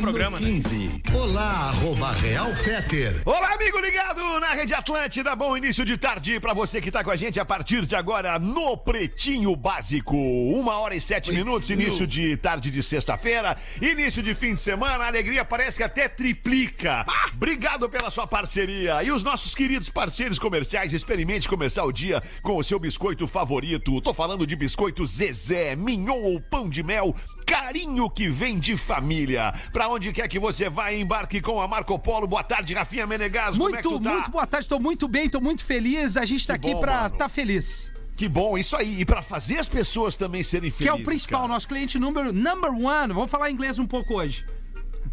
programa, né? 15. Olá, arroba Real Feter. Olá, amigo ligado na Rede Atlântida. Bom início de tarde para você que tá com a gente a partir de agora no Pretinho Básico. Uma hora e sete minutos, início de tarde de sexta-feira, início de fim de semana. A alegria parece que até triplica. Obrigado pela sua parceria. E os nossos queridos parceiros comerciais, experimente começar o dia com o seu biscoito favorito. Tô falando de biscoito Zezé, Mignon ou Pão de Mel carinho que vem de família. Pra onde quer que você vá, embarque com a Marco Polo. Boa tarde, Rafinha Menegas. É que Muito, tu tá? muito boa tarde, tô muito bem, tô muito feliz. A gente tá Que aqui pra mano. tá feliz. Que bom, isso aí. E pra fazer as pessoas também serem Que felizes. é o principal, cara. nosso cliente número number one. Vamos falar inglês um pouco hoje.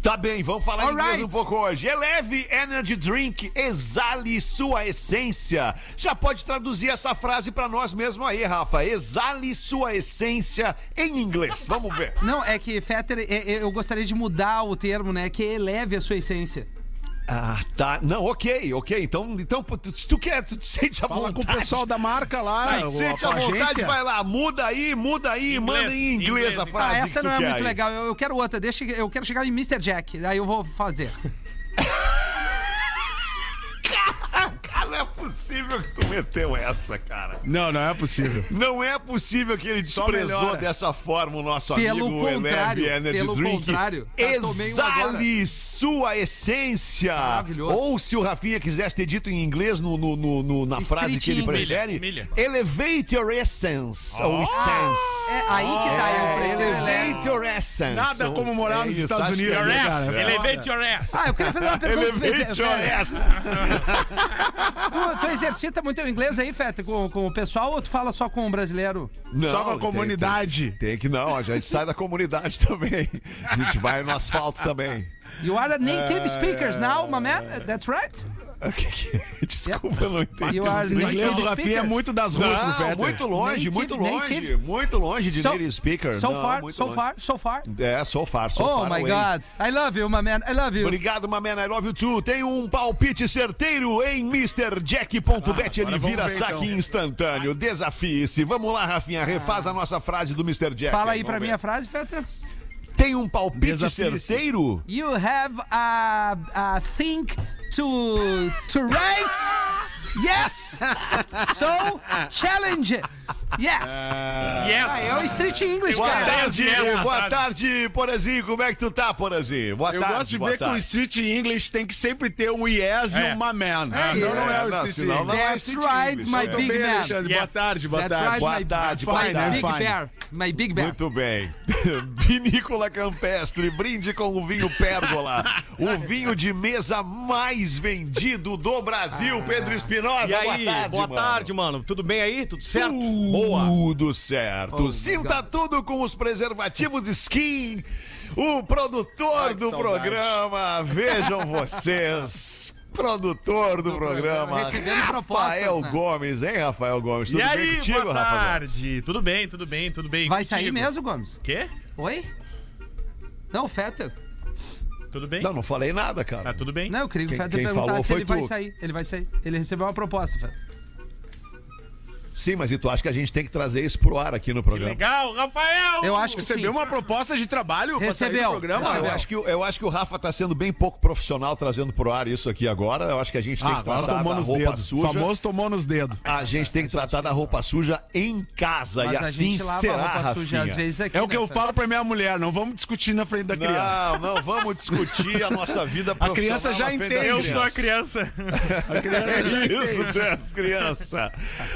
Tá bem, vamos falar All inglês right. um pouco hoje. Eleve Energy Drink, exale sua essência. Já pode traduzir essa frase pra nós mesmo aí, Rafa. Exale sua essência em inglês. Vamos ver. Não, é que, Fetter, é- é- eu gostaria de mudar o termo, né? Que eleve a sua essência. Ah, tá. Não, ok, ok. Então, então se tu quer, tu te sente a Fala com o vontade. pessoal da marca lá, Vai, sente com a vontade, agência. vai lá, muda aí, muda aí, Inglês, manda em inglês, inglês, a frase. Ah, essa que não tu é muito aí. legal. Eu, eu quero outra. Deixa, eu quero chegar em Mr. Jack. Aí eu vou fazer. possível que tu meteu essa, cara. Não, não é possível. Não é possível que ele desprezou dessa forma o nosso Pelo amigo contrário, Eleve Energy pelo Drink. contrário. Exale sua essência. Maravilhoso. Ou se o Rafinha quisesse ter dito em inglês no, no- no- no- na Street frase que ele English. prefere, Milha. elevate your essence. Ou essence. É aí que tá. Eu É, eleve. elevate your essence. Nada como morar É nos isso, Estados Unidos, é isso. cara? É. Elevate your ass. Ah, eu queria fazer uma pergunta. Elevate your Fe- ass. Tu, tu exercita muito o inglês aí, Feta, com, com o pessoal ou tu fala só com o brasileiro? Não, Só com a tem- comunidade. Tem, tem que não, a gente sai da comunidade também. A gente vai no asfalto também. You are a native speakers now, my man. That's right. Desculpa, eu não entendi. O inglês do Rafinha é muito das ruas pro Peter. muito longe, muito longe, muito longe de So- native speaker. So Não, far, so longe. far, so far. É, so far, so Oh far my away. God. I love you, my man. I love you. Obrigado, my man, I love you too. Tem um palpite certeiro em MrJack.bet. Ele vamos vira ver, saque então. instantâneo. Desafie-se. Vamos lá, Rafinha, refaz a nossa frase do Mr. Jack. Fala aí pra ver. mim a frase, Feta. Tem um palpite certeiro? You have a, a thing to, to write? Yes! So, challenge! Yes! Yes. Ah, é o Street English, Boa cara. tarde, ela, boa tarde, Porazinho. Como é que tu tá, Porazinho? Boa Eu tarde. gosto de ver que o tarde. Street English tem que sempre ter um yes É. e um my man. É, Senão não é é, o não, Street senão não English. é That's Street right, English, my é. Big man. Alexandre. Boa Yes. tarde, boa That's tarde. right, Boa my, tarde, my boa tarde. big Fine. bear. My big bear. Muito bem. Vinícola Campestre, brinde com o vinho Pérgola. O vinho de mesa mais vendido do Brasil, Pedro Espinosa. E aí, boa boa tarde, tarde, mano. mano. Tudo bem aí? Tudo certo? Boa. Tudo certo. Oh, Sinta tudo com os preservativos Skin. O produtor do saudade. programa, vejam vocês. Produtor do, Do programa, programa, Rafael né? Gomes, hein, Rafael Gomes? Tudo E bem aí, contigo, boa tarde. Tudo bem, tudo bem, tudo bem. Vai Contigo. sair mesmo, Gomes? Quê? Oi? Não, o Fetter. Tudo bem? Não, não falei nada, cara. Tá tudo bem? Não, eu queria que o Fetter perguntasse se ele vai tu. sair. Ele vai sair. Ele recebeu uma proposta, Fetter. Sim, mas e tu acha que a gente tem que trazer isso pro ar aqui no Que programa? legal, Rafael! Eu acho que sim. Recebeu uma proposta de trabalho pra sair do Recebeu. programa? Não, eu Recebeu. acho, que, o- eu acho que o Rafa tá sendo bem pouco profissional trazendo pro ar isso aqui agora. Eu acho que a gente tem Ah, que tratar tomou da nos roupa dedos. suja. famoso tomou nos dedos. A gente tem que tratar da roupa suja em casa. Mas e a assim gente lava será, a roupa suja Rafinha. às vezes aqui, É o né, que eu Fetter? falo pra minha mulher, não vamos discutir na frente da criança. Não, não, vamos discutir a nossa vida A criança profissional já entende. Eu sou a criança. A criança já Isso, criança.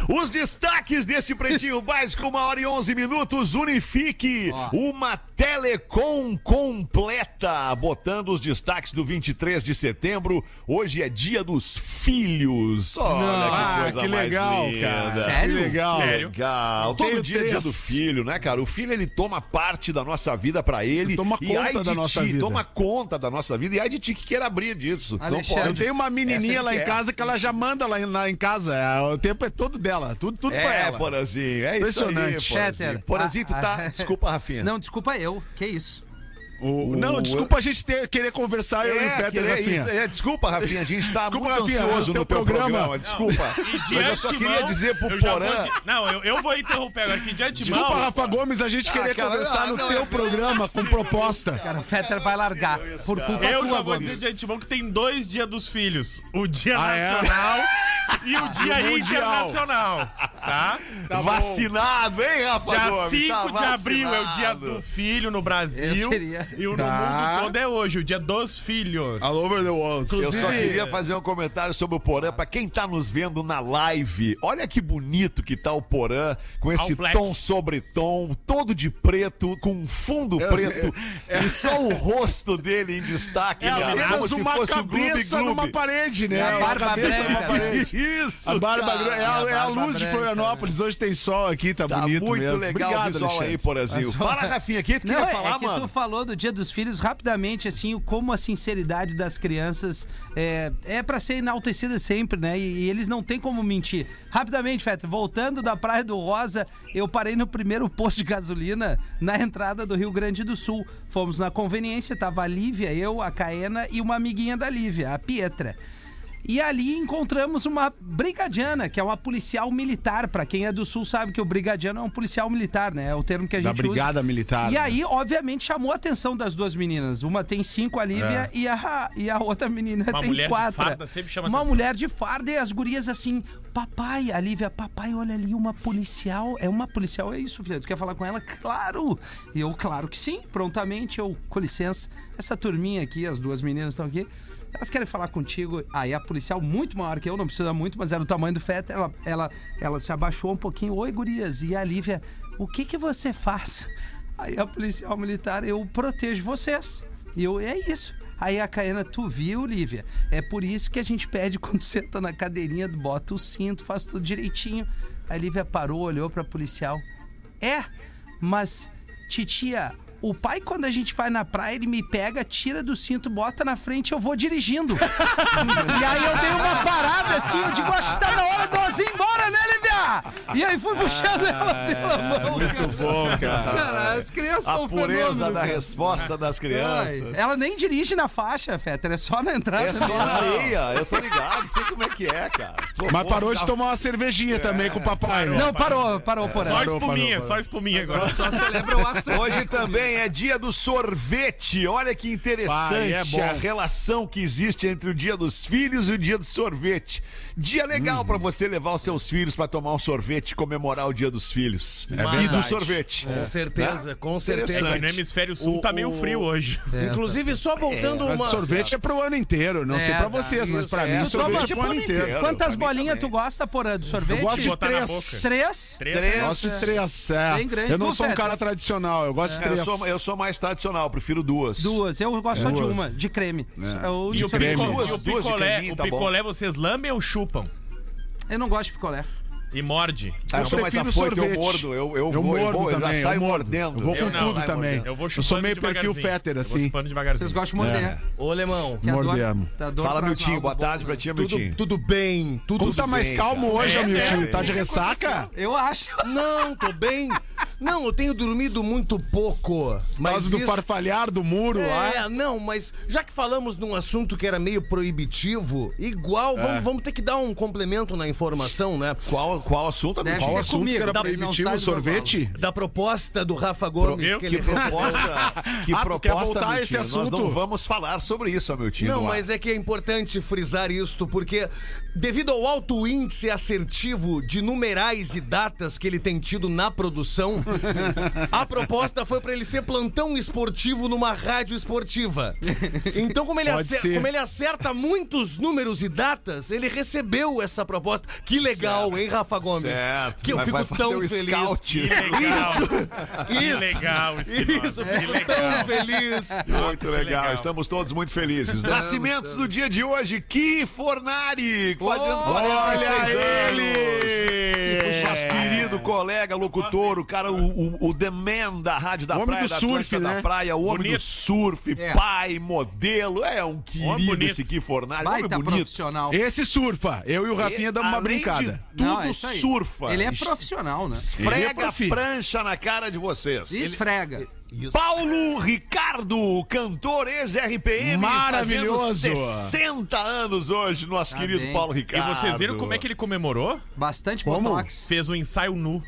Os destaques deste Pretinho Básico, uma hora e onze minutos. Unifique Ó. uma telecom completa. Botando os destaques do 23 de setembro. Hoje é dia dos filhos. Olha Não. que Ah, coisa que mais legal, linda. cara. Sério? Que legal. Sério? Legal. Tenho Todo dia é dia do filho, né, cara? O filho ele toma parte da nossa vida pra ele. Toma e conta da nossa ti, vida. Toma conta da nossa vida. E ai de ti que queira abrir disso. Não Alexandre, Eu pode. tenho uma menininha lá que em é. casa que ela já manda lá, em- lá em casa. É, O tempo é todo dela. Tudo, tudo pra É, ela. Porazinho, é isso aí, Impressionante. Porazinho. Fetter, Porazinho, tu tá... ah, ah, Desculpa, Rafinha. Não, desculpa eu. Que isso? O- O- não, desculpa a gente ter- querer conversar, eu e o É, Peter, querer Rafinha. isso. É, desculpa, Rafinha, a gente tá Desculpa, muito Rafinha, ansioso no teu programa. programa. Desculpa. De Mas eu só queria dizer pro já vou Porã. Não, eu, eu vou interromper agora aqui de antemão. Desculpa, Rafa Gomes, a gente querer cara, conversar ah, no não, teu é- programa com proposta. Cara, o Fetter vai largar. Por culpa Eu já tua, vou Gomes. dizer de antemão que tem dois dias dos filhos. O dia Ah, é? e o dia internacional. Tá? vacinado, hein, Rafa Dia Gomes? 5 Tá de abril é o dia do filho no Brasil. Eu queria. E o no Tá. mundo todo é hoje, o dia dos filhos. All over the world. Eu só queria fazer um comentário sobre o Porã. Pra quem tá nos vendo na live, olha que bonito que tá o Porã, com esse tom sobre tom, todo de preto, com um fundo preto, e só o rosto dele em destaque, É, cara, como se uma fosse o Gloob cabeça numa Gloob. parede, né? E a Uma barba cabeça branca, numa parede. Isso, A barba cara. gra- é, a, é a luz de branca, Florianópolis. Hoje tem sol aqui, tá, Tá bonito muito mesmo. legal Obrigado, o visual aí, Alexandre. Porazinho. Fala, Rafinha, o que tu Não, queria é, falar, é que mano? tu falou do Dia dos Filhos rapidamente, assim, o- como a sinceridade das crianças é, é para ser enaltecida sempre, né? E, e eles não têm como mentir. Rapidamente, Fetter, voltando da Praia do Rosa, eu parei no primeiro posto de gasolina na entrada do Rio Grande do Sul. Fomos na conveniência, tava a Lívia, eu, a Caena e uma amiguinha da Lívia, a Pietra. E ali encontramos uma brigadiana, que é uma policial militar. Pra quem é do sul sabe que o brigadiano é um policial militar, né? É o termo que a Da gente brigada usa. militar, E né? aí, obviamente, chamou a atenção das duas meninas. Uma tem cinco, a Lívia, e, a, e a outra menina Uma tem mulher de quatro. farda sempre chama uma atenção. mulher de farda e as gurias assim, papai, a Lívia, papai, olha ali uma policial. É uma policial, é isso, filha? Tu quer falar com ela? Claro! E eu, claro que sim, prontamente. Eu, com licença, essa turminha aqui, as duas meninas estão aqui. Elas querem falar contigo. Aí a policial, muito maior que eu, não precisa muito, mas era o tamanho do feto. Ela, ela, ela se abaixou um pouquinho. Oi, gurias. E a Lívia, o que que você faz? Aí a policial militar, eu protejo vocês. E eu, é isso. Aí a Caena, tu viu, Lívia? É por isso que a gente pede quando senta na cadeirinha, bota o cinto, faz tudo direitinho. A Lívia parou, olhou pra policial. É, mas, titia, o pai, quando a gente vai na praia, ele me pega, tira do cinto, bota na frente eu vou dirigindo. e aí eu dei uma parada assim, eu digo, acho que tá na hora de nós ir embora, né, E aí fui puxando ela pela mão. Muito bom, cara. Cara, as crianças A são um pureza fenômeno, da cara. resposta das Ai, crianças. ela nem dirige na faixa, Fetter, é só na entrada. É só na areia, eu tô ligado, sei como é que é, cara. Pô, Mas pô, parou de tá- tomar uma cervejinha também com o papai, né? Não, parou, parou por Só ela. espuminha, parou, só espuminha agora. Só celebra o astro. Hoje também é dia do sorvete. Olha que interessante Pai, é a relação que existe entre o dia dos filhos e o dia do sorvete. Dia legal pra você levar os seus filhos pra tomar um sorvete e comemorar o dia dos filhos. e do sorvete. Com certeza, com Interessante. certeza. No hemisfério sul O- tá meio frio hoje. Inclusive, só voltando Mas uma. sorvete é pro ano inteiro. Não sei É, pra tá. vocês, mas pra É, mim sorvete é pro ano inteiro. inteiro. Quantas bolinhas tu gosta, porra, do sorvete? Eu gosto de três. Três? Três. Gosto de três, é. Bem grande. Eu não sou um cara tradicional, eu gosto de É, três. eu sou mais tradicional, prefiro duas. Duas. Eu gosto só de uma, de creme. É. E de o, e de picolé, o tá picolé vocês lambem ou chupam? Eu não gosto de picolé. E morde? Ah, eu Eu sou mais prefiro afoito, eu mordo, eu, eu, Eu vou, eu mordo vou, eu já também, saio eu mordo. mordendo. Eu vou com Eu não. tudo Saio também. mordendo. Eu vou Eu chupando sou meio perfil. Fetter, Eu vou assim. Vocês gostam de morder. É. Ô, dor- Mordemos. tá Fala, Miltinho, boa tarde pra ti, Tudo, Miltinho. tudo bem, tudo Como tá mais bem, calmo cara. hoje, É, Miltinho? é, Tá de ressaca? Eu acho. Não, tô bem. Não, eu tenho dormido muito pouco. Por Mas causa do isso- farfalhar do muro lá. É, não, mas já que falamos num assunto que era meio proibitivo, igual, É. vamos, vamos ter que dar um complemento na informação, né? Qual, qual assunto, Deve? Qual assunto comigo, que era tá? Não proibitivo? Sorvete? Da proposta do Rafa Gomes. Eu? que Que ele proposta, que Ah, proposta, quer voltar a esse Nós assunto? não vamos falar sobre isso, Miltinho. Não, no ar. mas é que é importante frisar isto, porque devido ao alto índice assertivo de numerais e datas que ele tem tido na produção, a proposta foi pra ele ser plantão esportivo numa rádio esportiva. Então, como ele, Pode acer- ser. como ele acerta muitos números e datas, ele recebeu essa proposta. Que legal, hein, Rafa Gomes? Certo, Que eu fico tão o feliz. scout. Que legal. Que Isso. legal, Espinosa. Isso, Que fico legal. tão feliz. Muito que legal. legal. estamos todos muito felizes. Nascimentos do dia de hoje, Ki Fornari, fazendo 46 anos. Nosso querido colega, locutor, o cara, o, o, o The Man da Rádio da O homem Praia, do da surf, né? da Praia, o homem do Bonito. surf, É. pai, modelo, é um querido bonito. esse Ki Fornari, homem Baita bonito. profissional. Esse surfa. Eu e o Rafinha damos uma brincada. de Não, tudo é surfa. Ele é profissional, né? Esfrega Ele é profi. a prancha na cara de vocês. Esfrega. Isso. Paulo Ricardo, cantor ex-RPM, Maravilhoso. fazendo 60 anos hoje, nosso Tá querido bem. Paulo E Ricardo. vocês viram como é que ele comemorou? Bastante Como? botox. Fez um ensaio nu.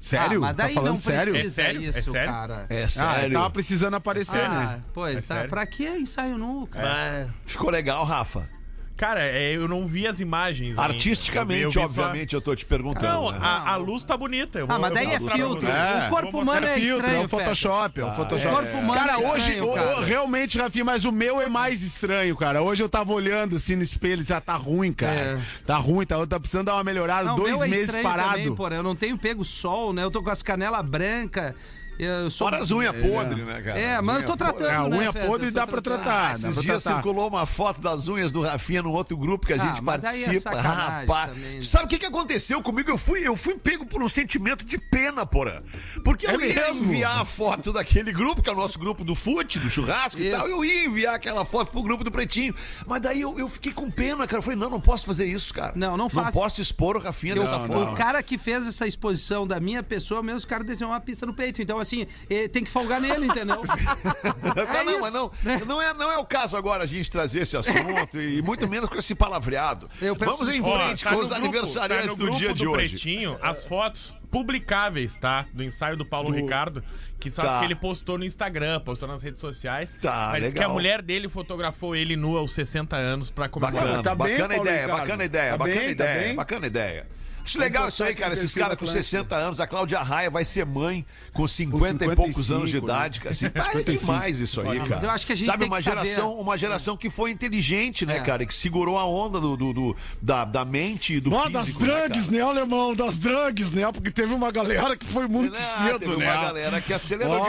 Sério? Ah, mas daí tá falando não sério? precisa É sério? É isso, sério? cara. É Ah, ele sério. tava precisando aparecer, Ah, né? pô, tá, sério? pra que ensaio nu, cara? Ah, Ficou legal, Rafa. Cara, é, eu não vi as imagens. ainda. Artisticamente, Eu vi- eu vi só- obviamente, eu tô te perguntando. Não, né? a, a luz tá bonita. eu vou- Ah, mas eu daí vou é mostrar pra filtro. vocês. É. O corpo Vou humano mostrar é filtro, estranho, é o Photoshop, é o Photoshop. O corpo humano Cara, é hoje, estranho, o- cara. o- realmente, Rafinha, mas o meu é mais estranho, cara. Hoje eu tava olhando assim no espelho e já tá ruim, cara. É. Tá ruim, tá, tá precisando dar uma melhorada. Não, dois meu é meses estranho parado. Também, porra. Eu não tenho pego sol, né? Eu tô com as canelas brancas. Eu sou... Fora as unhas podres, né, cara? É, As mas eu tô tratando, É, a né, unha Feta? podre dá pra tratar. Ah, esses pra dias tratar. circulou uma foto das unhas do Rafinha no outro grupo que a Ah, gente é participa. sacanagem Rapaz, também, né? sabe o que, que aconteceu comigo? Eu fui, eu fui pego por um sentimento de pena, porra. Porque eu É ia mesmo? enviar a foto daquele grupo, que é o nosso grupo do fute, do churrasco e Isso. tal. Eu ia enviar aquela foto pro grupo do Pretinho. Mas daí eu, eu fiquei com pena, cara. Eu falei, não, não posso fazer isso, cara. Não, não Não faça. posso expor o Rafinha Eu- dessa forma. O cara que fez essa exposição da minha pessoa, mesmo os caras desenham uma pista no peito. Então, assim, eh, tem que folgar nele, entendeu? Tá, É não, mas não, né? não, é, não é o caso agora a gente trazer esse assunto e muito menos com esse palavreado. Eu peço Vamos em desculpa. Ó, frente tá com os grupo- aniversariantes tá no do grupo dia de do hoje. Pretinho, as fotos publicáveis, tá? Do ensaio do Paulo Ricardo, que só Tá. que ele postou no Instagram, postou nas redes sociais. Tá, Mas que a mulher dele fotografou ele nu aos 60 anos pra comemorar. Bacana, tá bem, bacana ideia, bacana ideia, Tá bacana bem, tá ideia, bem? bacana ideia. Acho legal isso aí, cara. Esses caras com Atlântida. 60 anos, a Cláudia Raia vai ser mãe com 50 e 55, poucos anos de né? idade. cara. Assim, é demais isso aí, cara. mas eu acho que a gente Sabe, tem uma que saber- geração, uma geração que foi inteligente, né, É. cara? E que segurou a onda do, do- do- da, da mente e do Ó, das físico. drugs, né, né, alemão? Das drugs, né? Porque teve uma galera que foi muito? Ah, cedo, teve né? uma galera que acelerou Ó,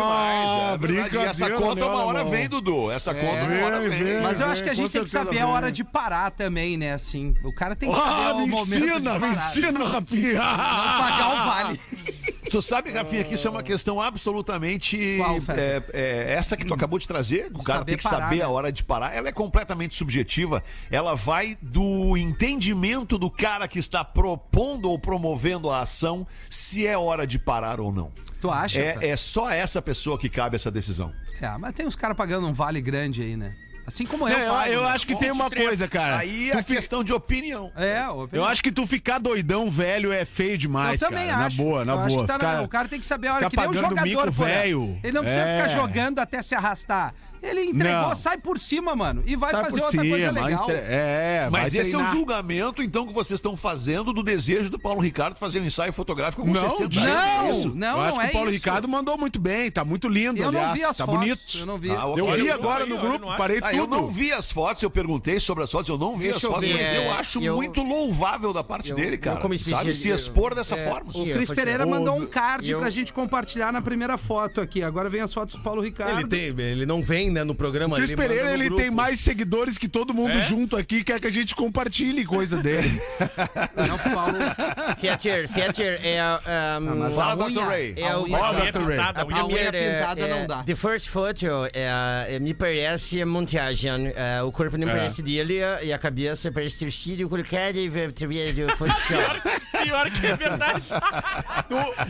demais. É. E essa conta né, uma hora vem, Dudu. Essa conta uma hora vem, vem. vem. Mas eu acho que a com gente tem que saber a hora de parar também, né? Assim, o cara tem que saber Ah, o me momento de ensina, me parar. Não Rafinha. pagar o vale. Tu sabe, Rafinha, que isso é uma questão absolutamente. Qual, é, é, essa que tu acabou de trazer, o cara Saber tem que parar, saber né? a hora de parar. Ela é completamente subjetiva. Ela vai do entendimento do cara que está propondo ou promovendo a ação se é hora de parar ou não. Tu acha? É, é só essa pessoa que cabe essa decisão. É, mas tem uns caras pagando um vale grande aí, né? Assim como eu, É, eu, pago, eu né? acho que tem uma 23. coisa, cara. Aí é questão de opinião. É, o- Eu acho que tu ficar doidão velho é feio demais, eu também cara. acho. Na boa, na eu acho boa. que tá na- Ficar- o cara tem que saber a hora que nem o jogador, mico velho. Ele não precisa É. ficar jogando até se arrastar. Ele entregou, Não. sai por cima, mano. E vai Sai fazer outra coisa cima, legal. entre- É, Mas esse é o treinar. julgamento, então, que vocês estão fazendo do desejo do Paulo Ricardo fazer um ensaio fotográfico com Não, 60 não, anos. Isso, não, eu acho não que é o Paulo isso. Ricardo mandou muito bem, tá muito lindo, Eu não aliás, vi as tá fotos. bonito. Eu não vi. Ah, Eu Olha, vi eu- agora no grupo, não é? parei Ah, eu não vi as fotos, eu perguntei sobre as fotos, eu não vi Deixa as eu fotos, ver, mas eu é, acho eu- muito louvável da parte eu- dele, eu cara. como Sabe, se expor dessa é, forma. O Cris Pereira mandou um card Eu- pra gente compartilhar na primeira foto aqui. Agora vem as fotos do Paulo Ricardo. Ele, tem, ele não vem, né, no programa. Cris ele Pereira, ele grupo. tem mais seguidores que todo mundo É? junto aqui, quer que a gente compartilhe coisa dele. Não, Paulo. Fetter, Fetter é. Um, mas Fala, a Dr. unha- Ray. É a o- unha- A unha Dr. Ray. pintada, a unha A unha pintada é- não dá. The first photo é, é, me parece montagem. É, o corpo não parece dele e a cabeça parece ter sido colocada e através do Photoshop. Pior que é verdade.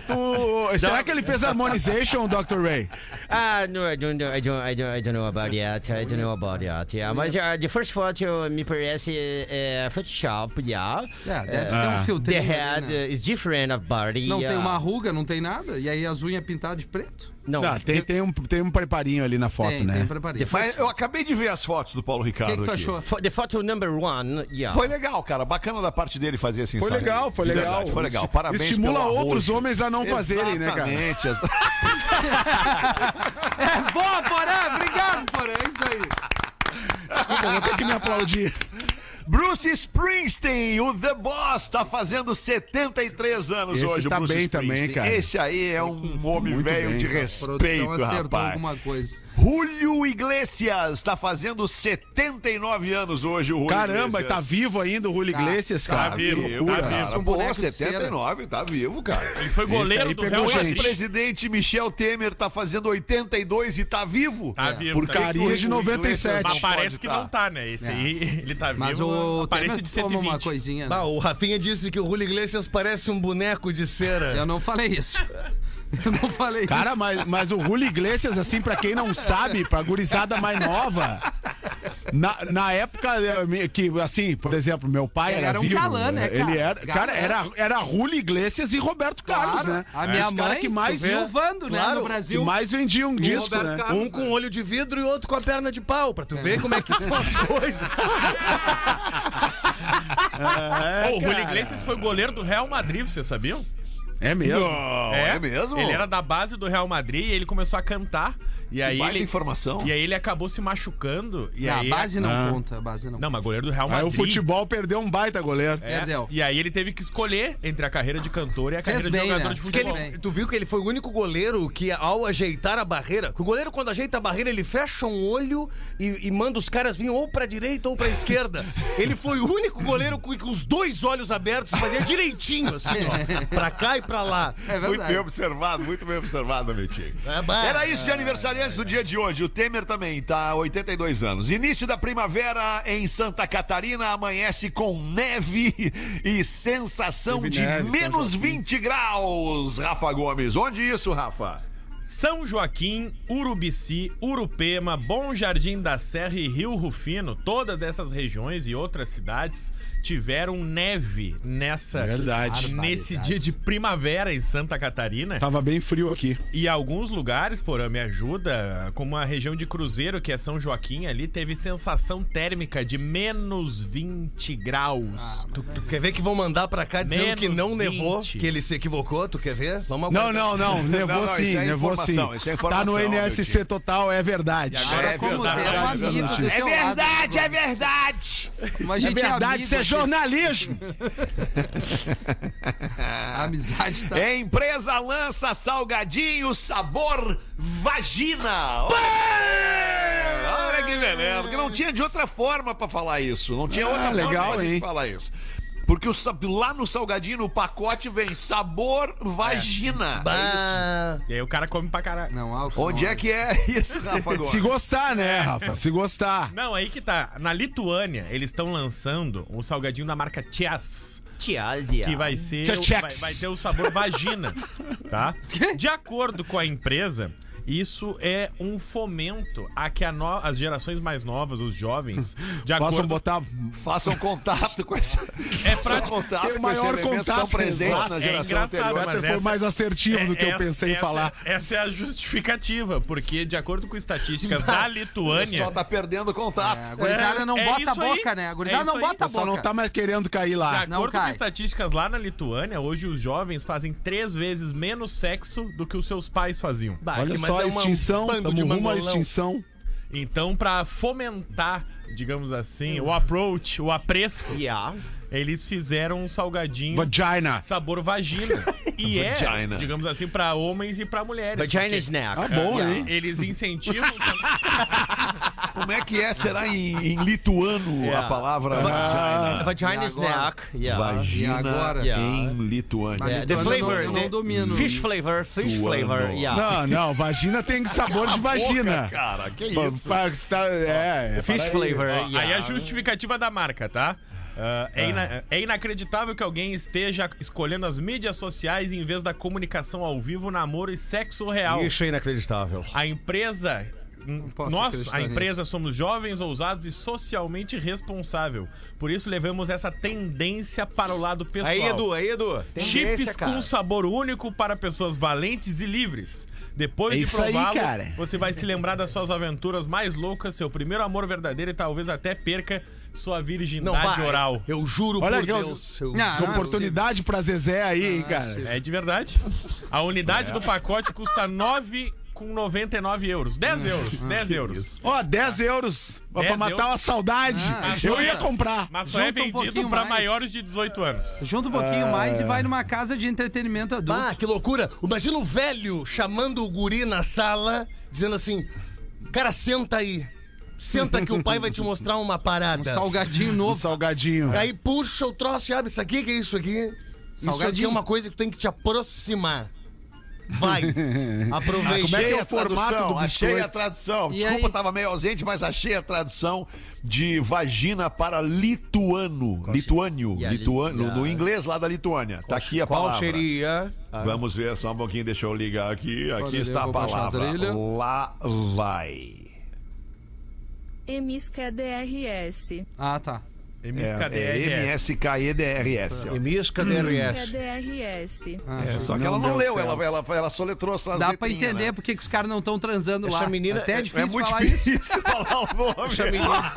O- o- será que ele fez harmonization, Dr. Ray? Ah, no, I don't, know- I don't, I don't, I don't know about that. I don't know about that. Yeah, mas uh, the first photo me parece é, Photoshop, yeah. É, deve ter Ah. um The filtrinho. ali, head né? is different of body. Não tem uma ruga, não tem nada. E aí as unhas pintadas de preto. Não, Ah, tem, tem, um, tem um preparinho ali na foto, tem, né? tem preparinho. The Mas eu acabei de ver as fotos do Paulo O Ricardo que, que tu aqui. achou? the photo number one, yeah. Foi legal, cara. Bacana da parte dele fazer esse Foi ensaio. legal, foi legal. verdade, foi legal. Parabéns Estimula pelo outros homens a não fazerem, né, cara? Exatamente. ex- É boa, Porã! Obrigado, Porã. É isso aí. Vou ter que me aplaudir. Bruce Springsteen, o The Boss, tá fazendo 73 anos Esse hoje, tá o Bruce bem Springsteen. também, cara. Esse aí é um homem velho de cara. Respeito, acertou rapaz. alguma coisa. Julio Iglesias tá fazendo 79 anos hoje, o Julio Caramba, Iglesias. tá vivo ainda o Julio Tá, Iglesias, tá cara. vivo, Que Vivo, tá cara. vivo. Um Pô, boneco de 79, tá vivo, cara. Ele foi goleiro aí do Real O ex-presidente Michel Temer tá fazendo 82 e tá vivo. Tá vivo, Por tá Carinha de Julio 97. Iglesias Mas não parece que tá? não tá, né? Esse É. aí, ele tá Mas vivo. o aparece Temer de toma 120. uma coisinha. né? Ah, o Rafinha disse que o Julio Iglesias parece um boneco de cera. Eu não falei isso. Eu não falei Cara, mas, mas o Julio Iglesias, assim, pra quem não sabe, pra gurizada mais nova, na, na época eh, que, assim, por exemplo, meu pai Ele era, era um vivo, galã, né, Ele cara? era, cara, era, era Julio Iglesias e Roberto Carlos, Claro, né? A minha cara mãe que mais, viuvando, né, Claro, no que Brasil. mais vendiam disso, Roberto né? Carlos. Um com olho de vidro e outro com a perna de pau, pra tu ver como é que são as coisas. É, Ô, o Julio. Iglesias foi goleiro do Real Madrid, vocês sabiam? É mesmo. Não, é, mesmo? Ele era da base do Real Madrid e ele começou a cantar. E aí ele, informação. E aí ele acabou se machucando. E Não, aí a base não Ah. conta, a base não. Não, mas goleiro do Real Aí Madrid. o futebol perdeu um baita goleiro. É, Perdeu. E aí ele teve que escolher entre a carreira de cantor e a Fez carreira bem, de jogador né? de futebol. ele- tu viu que ele foi o único goleiro que, ao ajeitar a barreira, que o goleiro, quando ajeita a barreira, ele fecha um olho e, e manda os caras virem ou pra direita ou pra esquerda. Ele foi o único goleiro com, com os dois olhos abertos, fazia direitinho, assim, ó. Pra cá e pra lá. É Muito bem observado, muito bem observado, meu tio. É. Era isso de aniversariantes do dia de hoje. O Temer também tá 82 anos. Início da primavera em Santa Catarina amanhece com neve e sensação Teve de neve, menos São Joaquim. 20 graus. Rafa Gomes, onde isso, Rafa? São Joaquim, Urubici, Urupema, Bom Jardim da Serra e Rio Rufino, todas essas regiões e outras cidades tiveram neve nessa Verdade. nesse dia de primavera em Santa Catarina. Tava bem frio aqui. E alguns lugares, porã, me ajuda, como a região de Cruzeiro, que é São Joaquim, ali teve sensação térmica de menos 20 graus. Tu, tu quer ver que vão mandar pra cá dizendo Menos que não nevou, 20. que ele se equivocou? Tu quer ver? Vamos Não, aguardar. não, não. Nevou Não, não, sim, é nevou sim. Informação, isso é tá no informação, NSC total, é verdade. agora É como verdade, um é amigo verdade. do É teu lado. é verdade. Mas a É gente verdade, amigo, isso é gente. jornalismo. A amizade tá... Empresa lança salgadinho sabor vagina. Olha que beleza. Porque não tinha de outra forma pra falar isso. Não tinha Ah, outra legal, forma de hein? falar isso. Porque o, lá no salgadinho, no pacote, vem sabor vagina. É. Bah. E aí o cara come pra caralho. Não, álcool Onde não. é que é isso, Rafa? Gomes? Se gostar, né, Rafa? Se gostar. Não, aí que tá. Na Lituânia, eles estão lançando um salgadinho da marca Tias. Tiazia. Que vai ser. Vai, vai ter o sabor vagina. Tá? De acordo com a empresa. Isso é um fomento a que a no- as gerações mais novas, os jovens, de acordo botar. Façam contato com esse. É Façam prático. contato Tem o com maior elemento tão contato, presente exato. na É geração anterior. mas Foi essa- mais assertivo do que eu É- pensei em essa- falar. Essa é a justificativa, porque de acordo com estatísticas da Só Lituânia. tá perdendo contato. É, a gurizada não É bota a isso aí. boca, né? A gurizada É não bota a Só boca. não tá mais querendo cair De lá. Não acordo com estatísticas lá na Lituânia, hoje os jovens fazem três vezes menos sexo do que os seus pais faziam. Olha só é uma- extinção. de rumo à extinção. Então, pra fomentar, digamos assim, o approach, o apreço, Yeah. eles fizeram um salgadinho Vagina. sabor vagina. E é, Vagina. digamos assim, pra homens e pra mulheres. Vagina snack. Ah, bom, hein? Eles incentivam. Como é que é? Será em, em lituano a Yeah. palavra Vagina agora? snack. Yeah. vagina? Agora? Yeah. Em lituano. Yeah, the Lituano eu não- flavor. eu não domino. Fish flavor, fish Tuano. flavor. Yeah. Não, não, vagina tem sabor de vagina. Cara, que isso? tá- é, é, Fish flavor. Aí a justificativa da marca, tá? Ah, é, ina- é inacreditável que alguém esteja escolhendo as mídias sociais em vez da comunicação ao vivo, namoro e sexo real. Isso é inacreditável. A empresa. Posso Nós, a empresa, somos jovens, ousados e socialmente responsável. Por isso levamos essa tendência para o lado pessoal. Aí, Edu, aí, Edu. Tendência, Chips cara. com sabor único para pessoas valentes e livres. Depois É de prová-lo, você vai se lembrar das suas aventuras mais loucas, seu primeiro amor verdadeiro e talvez até perca sua Não, virgindade vai. oral. Eu juro Olha por Deus. eu- Não, Que não é oportunidade pra Zezé aí, hein, cara. É de verdade. A unidade do pacote custa 9 com 99 euros. 10 euros. 10 euros. Ó, 10 euros. Pra 10 matar euros. uma saudade. Ah, eu ia comprar. Mas só é Junta um vendido pouquinho para mais. maiores de 18 anos. Junta um pouquinho mais e vai numa casa de entretenimento adulto. Ah, que loucura. Imagina o velho chamando o guri na sala, dizendo assim: Cara, senta aí. Senta que o pai vai te mostrar uma um parada. salgadinho Um novo. salgadinho. Aí puxa o troço e abre. Isso aqui, que é isso aqui? Isso aqui é Salgadinho. uma coisa que tem que te aproximar. Vai. Aproveite. Como é que é Achei o a formato tradução, do achei biscoito? a tradução. E Desculpa, aí? tava meio ausente, mas achei a tradução de vagina para lituano. Lituânio. A Lituano, li- no inglês lá da Lituânia. Tá aqui a Qual palavra. seria? Vamos ver só um pouquinho, deixa eu ligar aqui. Aqui está a palavra. Lá vai. MSKDRS. Ah, tá. É, MSKDRS. é MSKEDRS. KDRS. Ah, É, só que ela Não leu, ela, ela, ela soletrou as Dá pra entender né? por que os caras não estão transando Essa lá. menina Até é- é é difícil É muito falar isso. difícil falar o nome. Essa menina,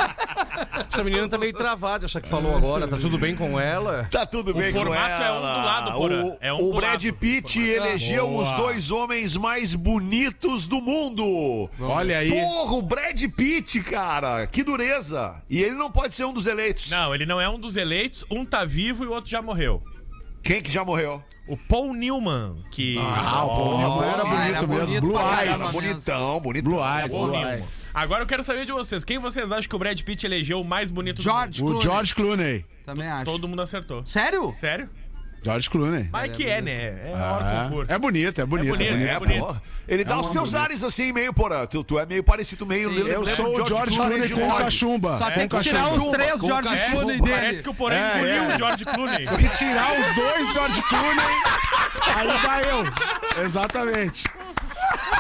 essa menina tá meio travada, essa que falou agora. Tá tudo bem com ela? Tá tudo bem com formato é um do ela. lado, Porã. O, É um o Brad lado. Pitt elegeu Boa. os dois homens mais bonitos do mundo. Olha aí. Porra, o Brad Pitt, cara. Que dureza. E ele não pode ser um dos eleitos. Não, ele não é um dos eleitos. Um tá vivo e o outro já morreu. Quem que já morreu? O Paul Newman, que. Ah, o Paul Newman era bonito era mesmo. bonito Blue pra Eyes. Era bonitão, bonitão. Blue Eyes, Paul Blue Newman. Eyes. Agora eu quero saber de vocês. Quem vocês acham que o Brad Pitt elegeu o mais bonito do George O Clooney. George Clooney. Também acho. mundo? Todo mundo acertou. Sério? Sério? George Clooney. Mas que é, né? É Ah, é bonito, é bonito. bonito, bonito. é É, bonito. pô. Ele dá É os teus bonito. ares assim, meio, porra. Tu, tu é meio parecido, meio. Sim, Eu sou o o George Clooney com Floyd. cachumba. Só tem que tirar os três George. Clooney Parece dele. que o Porém É, engoliu é. o George Clooney. Se tirar os dois George Clooney, aí dá eu. Exatamente.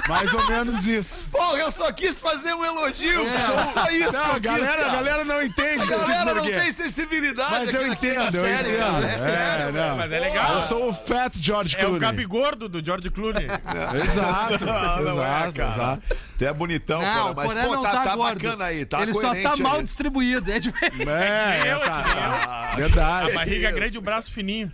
Mais ou menos isso. Porra, eu só quis fazer um elogio. Só, só isso. Não, que a eu quis, galera, a cara. galera não entende. A galera não tem sensibilidade. Mas eu entendo, eu série, entendo. cara. É sério, não. Mas é legal. Eu sou o Fat George É o Clooney. cabigordo do George Clooney. Exato. Não, não é, exato, cara. exato. Tu é bonitão, Não, o mas pô, não tá, tá, tá bacana aí, tá Ele só tá mal aí. distribuído. É diferente. É, eu, é tá. eu. Ah, Verdade. A barriga grande e o braço fininho.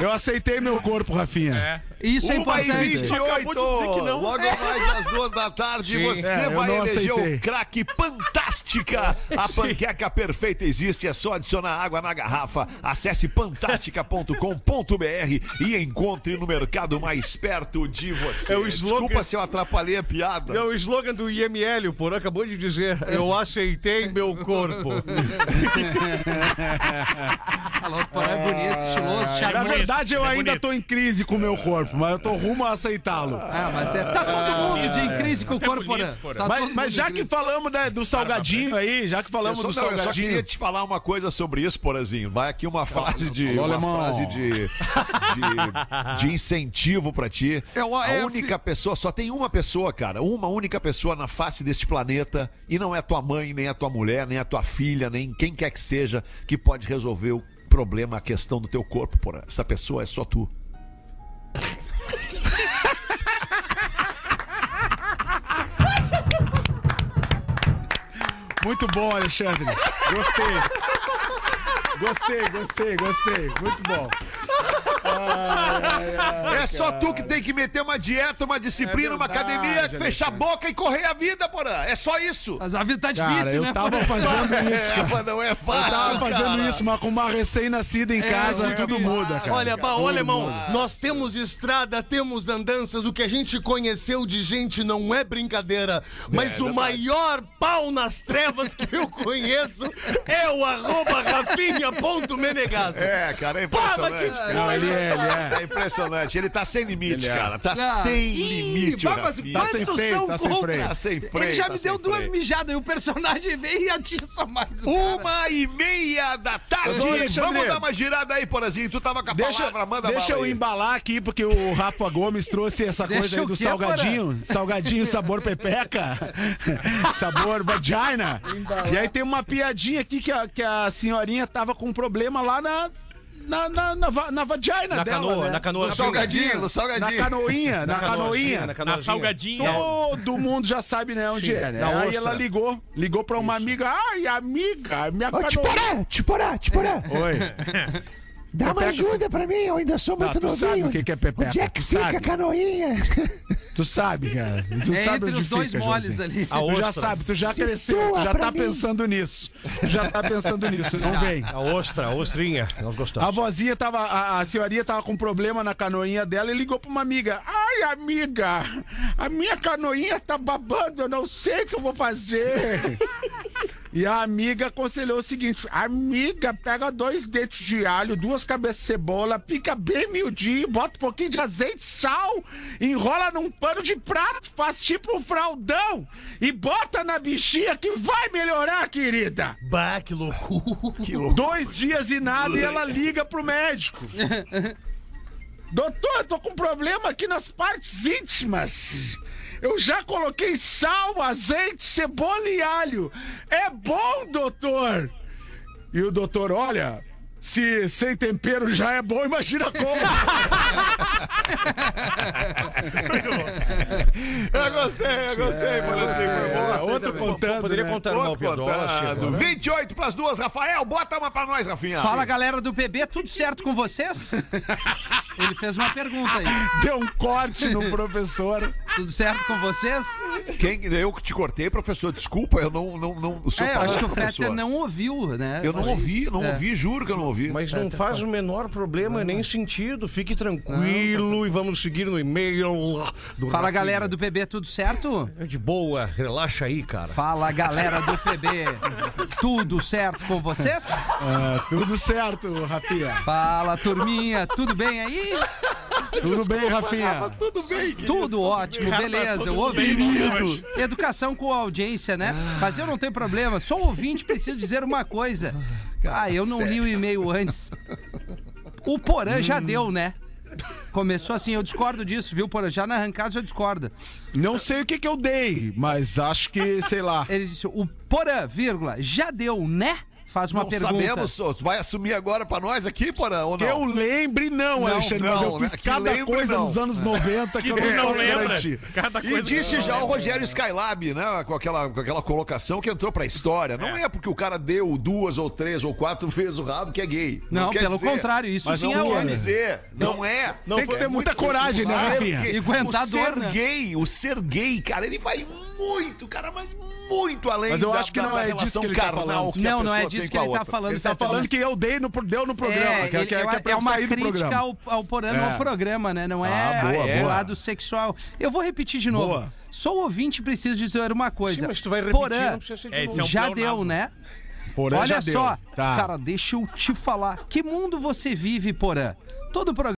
Eu aceitei meu corpo, Rafinha. É. Isso é Uma importante. 28, Acabou de dizer que não. logo mais às duas da tarde, você É, vai eleger aceitei. o craque Fantástica. A panqueca perfeita existe, é só adicionar água na garrafa. Acesse fantástica.com.br e encontre no mercado mais perto de você. É o slogan- Desculpa se eu atrapalhei a piada. É o slogan do IML, o Porã acabou de dizer. Eu aceitei meu corpo. O Porã é bonito, estiloso, charmoso. Verdade, eu é ainda bonito. tô em crise com o meu corpo, mas eu tô rumo a aceitá-lo. Ah, mas é, tá todo mundo de em crise com o Até corpo. Porã. Tá Mas, mas já que falamos né, do salgadinho aí, já que Eu falamos só, do não, eu só salgadinho. queria te falar uma coisa sobre isso, Porazinho. Vai aqui uma frase de, uma alemão. frase de, de, de incentivo pra ti. Eu- A é, única pessoa, só tem uma pessoa, cara, uma única pessoa na face deste planeta, e não é tua mãe, nem a tua mulher, nem a tua filha, nem quem quer que seja, que pode resolver o problema, a questão do teu corpo, porra. Essa pessoa é só tu. Muito bom, Alexandre. Gostei. Gostei, gostei, gostei. Muito bom. É só tu que tem que meter uma dieta, uma disciplina, É uma verdade, academia, fechar a boca e correr a vida, porra. É só isso. Mas a vida tá Cara, difícil, eu né, tava Porã? fazendo isso, É, cara. mas não é Eu fácil. tava fazendo cara. isso, mas com uma recém-nascida em casa, é tudo difícil. muda, cara. Olha, baú alemão, nós temos estrada, temos andanças, o que a gente conheceu de gente não é brincadeira, mas o maior pau nas trevas que eu conheço é o arroba rafinha.menegaso. É, cara, é Pá, mas impressionante. que- cara. Não, ele é, ele é. É impressionante. Ele tá sem limite, Ele é. cara. Tá Ah, sem ih, limite. Tá sem freio, tá sem freio. Tá sem freio, Ele já tá me deu duas freio. mijadas e o personagem veio e atiça mais o cara. Uma e meia da tarde. Vamos dar uma girada aí, Porazinho. Tu tava com a Deixa, palavra, manda deixa bala eu aí. embalar aqui, porque o Rafa Gomes trouxe essa Deixa coisa aí o do quê, salgadinho. Salgadinho sabor pepeca. sabor vagina. E aí tem uma piadinha aqui que a, que a senhorinha tava com um problema lá na. Na, na, na, na vagina Na dela, canoa, né? na canoa. No salgadinho, no Na salgadinho. canoinha, na, canoinha. Na Na canoinha. salgadinha. Todo mundo já sabe, né, onde é, né? na Aí ela ligou, ligou pra uma amiga. Ai, amiga, minha Ô, canoinha. Tiporã, Tiporã, Tiporã, Oi. dá uma ajuda pra mim, eu ainda sou Não, muito tu novinho. sabe o que que é pepeca, Onde é que tu fica sabe. a canoinha? Tu sabe, cara. Tu É sabe entre os dois fica, moles ali. A Tu já sabe, tu já Situa cresceu, tu já tá mim. pensando nisso. Tu já tá pensando nisso, não vem. A ostra, a ostrinha. Nós A gostamos. vozinha tava, a, a senhorinha tava com problema na canoinha dela e ligou pra uma amiga. Ai, amiga, a minha canoinha tá babando, eu não sei o que eu vou fazer. E a amiga aconselhou o seguinte: amiga, pega dois dentes de alho, duas cabeças de cebola, pica bem miudinho, bota um pouquinho de azeite, sal, enrola num pano de prato, faz tipo um fraldão e bota na bichinha que vai melhorar, querida. Bah, que loucura. Que louco. Dois dias e nada e ela liga pro médico. Doutor, eu tô com problema aqui nas partes íntimas. Eu já coloquei sal, azeite, cebola e alho. É bom, doutor? E o doutor, olha, se sem tempero já é bom, imagina como. Eu gostei, eu gostei, Boletim. Foi bom. É, outro contando, Poderia né? contar uma contado. 28 pras duas, Rafael. Bota uma pra nós, Rafinha. Fala galera do PB, tudo certo com vocês? Ele fez uma pergunta aí. Deu um corte no professor. Tudo certo com vocês? Quem, eu que te cortei, professor, desculpa, eu não. não, não o É, eu acho que o. Fetter não ouviu, né? Eu não ouvi, não É. ouvi, juro que eu não ouvi. Mas não faz o menor problema nem sentido. Fique tranquilo e vamos seguir no e-mail do Fala Rafinha. galera do PB, tudo certo? É de boa, relaxa aí, cara. Fala galera do PB, tudo certo com vocês? Ah, tudo certo, Rafinha. Fala turminha, tudo bem aí? Tudo bem, Rafinha? Tudo bem, Tudo ótimo, beleza, eu ouvi. Educação com audiência, né? Mas eu não tenho problema, sou ouvinte, preciso dizer uma coisa. Ah, eu não li o e-mail antes. O Porã já deu, né? Começou assim, eu discordo disso, viu, Porã? Já na arrancada já discorda. Não sei o que que eu dei, mas acho que, sei lá. Ele disse, o Porã, vírgula, já deu, né? Faz uma Não pergunta. sabemos. Tu vai assumir agora pra nós aqui, Porã, ou Que não? eu lembre, não, Não, Alexandre, mas eu não, fiz né? Que cada lembre, coisa não. nos anos 90 que, eu Tu não não. Cada E disse já o Rogério Skylab, né? Com aquela, com aquela colocação que entrou pra história. Não é. porque o cara deu duas ou três ou quatro vezes o rabo que é gay. Não, quer pelo dizer. contrário, isso Mas sim não é quer homem. dizer. Não, é. Tem que ter muita coragem, né, o ser Rafinha? gay- E aguentar o ser dor, né? gay, o ser gay, cara, ele vai muito, cara, mas muito além Mas eu da, acho que da- não da é disso relação que ele tá carnal falando. que a Não, não é disso tem que ele tá outra. falando, Ele tá Fetter, falando né? que eu dei no, deu no programa. É, que, ele- que, é que uma- é pra é eu uma crítica ao, ao Porã É. no programa, né? Não é Ah, boa, o boa. lado sexual. Eu vou repetir de novo. Boa. Sou ouvinte e preciso dizer uma coisa. Sim, mas tu vai repetir, Porã, não precisa ser de É, é um já deu, né? Porém, Olha já deu. só, Tá. cara, deixa eu te falar. Que mundo você vive, Porã? Todo programa